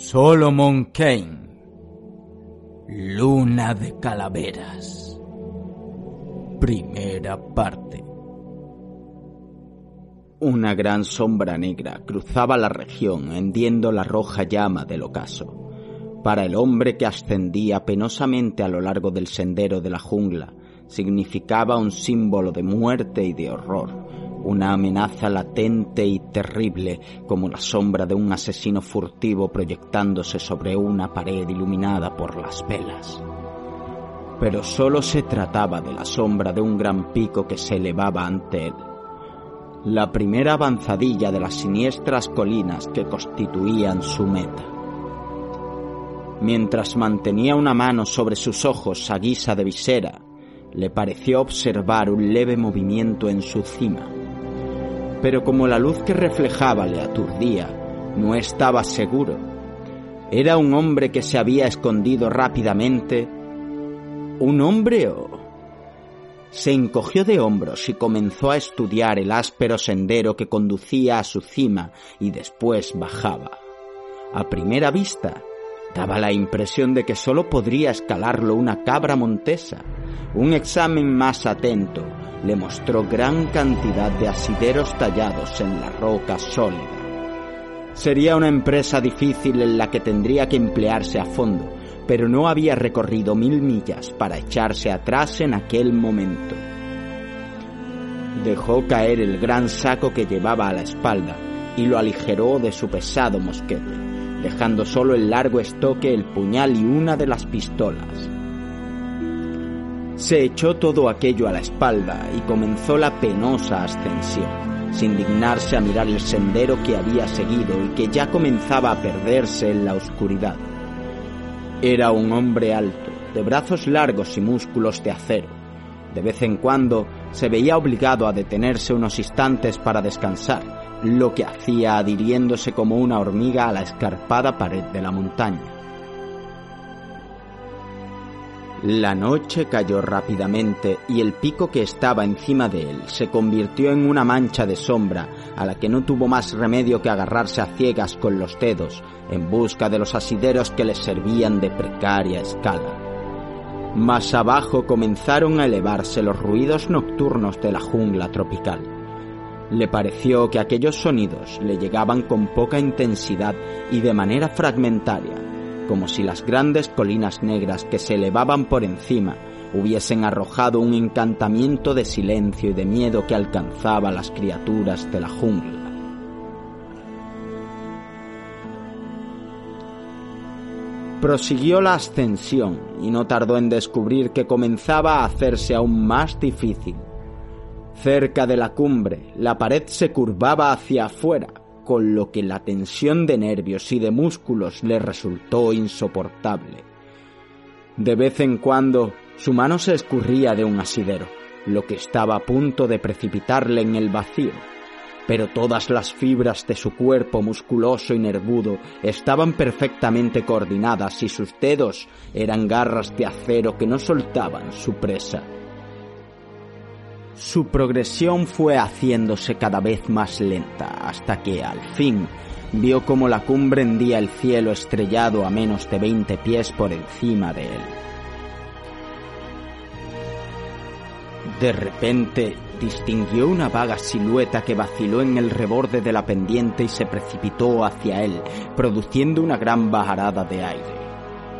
Solomon Kane. Luna de Calaveras. Primera parte. Una gran sombra negra cruzaba la región hendiendo la roja llama del ocaso. Para el hombre que ascendía penosamente a lo largo del sendero de la jungla, significaba un símbolo de muerte y de horror, una amenaza latente y terrible como la sombra de un asesino furtivo proyectándose sobre una pared iluminada por las velas. Pero solo se trataba de la sombra de un gran pico que se elevaba ante él. La primera avanzadilla de las siniestras colinas que constituían su meta. Mientras mantenía una mano sobre sus ojos a guisa de visera, le pareció observar un leve movimiento en su cima pero como la luz que reflejaba le aturdía, no estaba seguro. ¿Era un hombre que se había escondido rápidamente? ¿Un hombre o...? Se encogió de hombros y comenzó a estudiar el áspero sendero que conducía a su cima y después bajaba. A primera vista, daba la impresión de que sólo podría escalarlo una cabra montesa. Un examen más atento le mostró gran cantidad de asideros tallados en la roca sólida. Sería una empresa difícil en la que tendría que emplearse a fondo, pero no había recorrido mil millas para echarse atrás en aquel momento. Dejó caer el gran saco que llevaba a la espalda y lo aligeró de su pesado mosquete, dejando solo el largo estoque, el puñal y una de las pistolas. Se echó todo aquello a la espalda y comenzó la penosa ascensión, sin dignarse a mirar el sendero que había seguido y que ya comenzaba a perderse en la oscuridad. Era un hombre alto, de brazos largos y músculos de acero. De vez en cuando se veía obligado a detenerse unos instantes para descansar, lo que hacía adhiriéndose como una hormiga a la escarpada pared de la montaña. La noche cayó rápidamente y el pico que estaba encima de él se convirtió en una mancha de sombra a la que no tuvo más remedio que agarrarse a ciegas con los dedos en busca de los asideros que le servían de precaria escala. Más abajo comenzaron a elevarse los ruidos nocturnos de la jungla tropical. Le pareció que aquellos sonidos le llegaban con poca intensidad y de manera fragmentaria, como si las grandes colinas negras que se elevaban por encima hubiesen arrojado un encantamiento de silencio y de miedo que alcanzaba a las criaturas de la jungla. Prosiguió la ascensión y no tardó en descubrir que comenzaba a hacerse aún más difícil. Cerca de la cumbre, la pared se curvaba hacia afuera, con lo que la tensión de nervios y de músculos le resultó insoportable. De vez en cuando su mano se escurría de un asidero, lo que estaba a punto de precipitarle en el vacío, pero todas las fibras de su cuerpo musculoso y nervudo estaban perfectamente coordinadas y sus dedos eran garras de acero que no soltaban su presa. Su progresión fue haciéndose cada vez más lenta hasta que al fin vio como la cumbre hendía el cielo estrellado a menos de veinte pies por encima de él. De repente distinguió una vaga silueta que vaciló en el reborde de la pendiente y se precipitó hacia él, produciendo una gran bajarada de aire.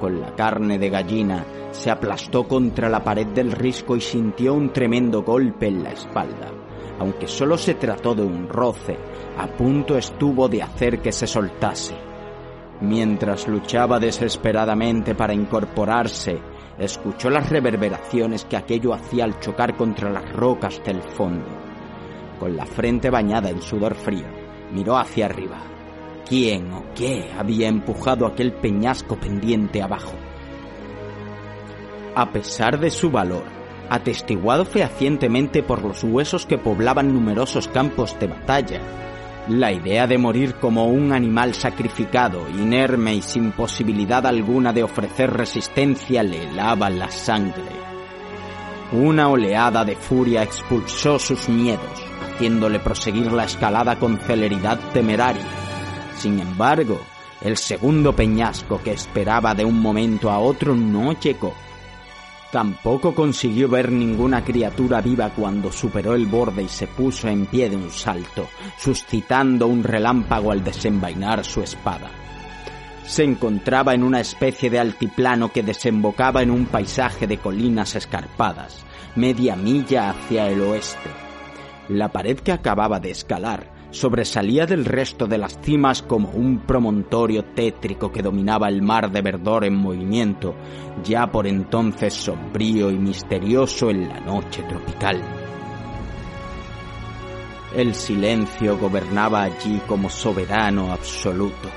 Con la carne de gallina se aplastó contra la pared del risco y sintió un tremendo golpe en la espalda. Aunque solo se trató de un roce, a punto estuvo de hacer que se soltase. Mientras luchaba desesperadamente para incorporarse, escuchó las reverberaciones que aquello hacía al chocar contra las rocas del fondo. Con la frente bañada en sudor frío, miró hacia arriba. ¿Quién o qué había empujado aquel peñasco pendiente abajo? a pesar de su valor, atestiguado fehacientemente por los huesos que poblaban numerosos campos de batalla. La idea de morir como un animal sacrificado, inerme y sin posibilidad alguna de ofrecer resistencia le helaba la sangre. Una oleada de furia expulsó sus miedos, haciéndole proseguir la escalada con celeridad temeraria. Sin embargo, El segundo peñasco que esperaba de un momento a otro no llegó. Tampoco consiguió ver ninguna criatura viva cuando superó el borde y se puso en pie de un salto, suscitando un relámpago al desenvainar su espada. Se encontraba en una especie de altiplano que desembocaba en un paisaje de colinas escarpadas, media milla hacia el oeste. La pared que acababa de escalar sobresalía del resto de las cimas como un promontorio tétrico que dominaba el mar de verdor en movimiento, ya por entonces sombrío y misterioso en la noche tropical. El silencio gobernaba allí como soberano absoluto.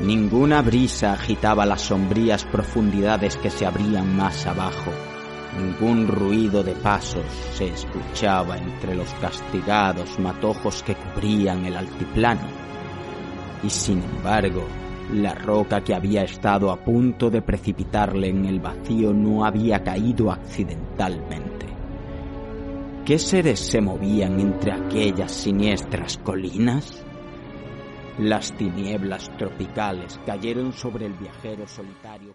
Ninguna brisa agitaba las sombrías profundidades que se abrían más abajo Ningún ruido de pasos se escuchaba entre los castigados matojos que cubrían el altiplano. Y sin embargo, la roca que había estado a punto de precipitarle en el vacío no había caído accidentalmente. ¿Qué seres se movían entre aquellas siniestras colinas? Las tinieblas tropicales cayeron sobre el viajero solitario.